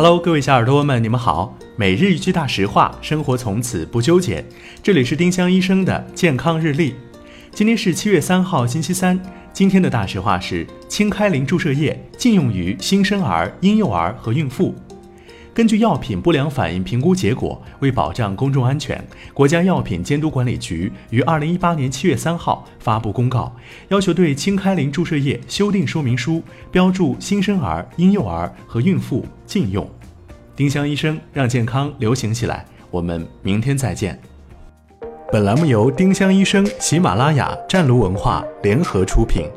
Hello，各位小耳朵们，你们好。每日一句大实话，生活从此不纠结。这里是丁香医生的健康日历。今天是七月三号，星期三。今天的大实话是：清开灵注射液禁用于新生儿、婴幼儿和孕妇。根据药品不良反应评估结果，为保障公众安全，国家药品监督管理局于二零一八年七月三号发布公告，要求对氢开灵注射液修订说明书标注新生儿、婴幼儿和孕妇禁用。丁香医生让健康流行起来，我们明天再见。本栏目由丁香医生、喜马拉雅、湛庐文化联合出品。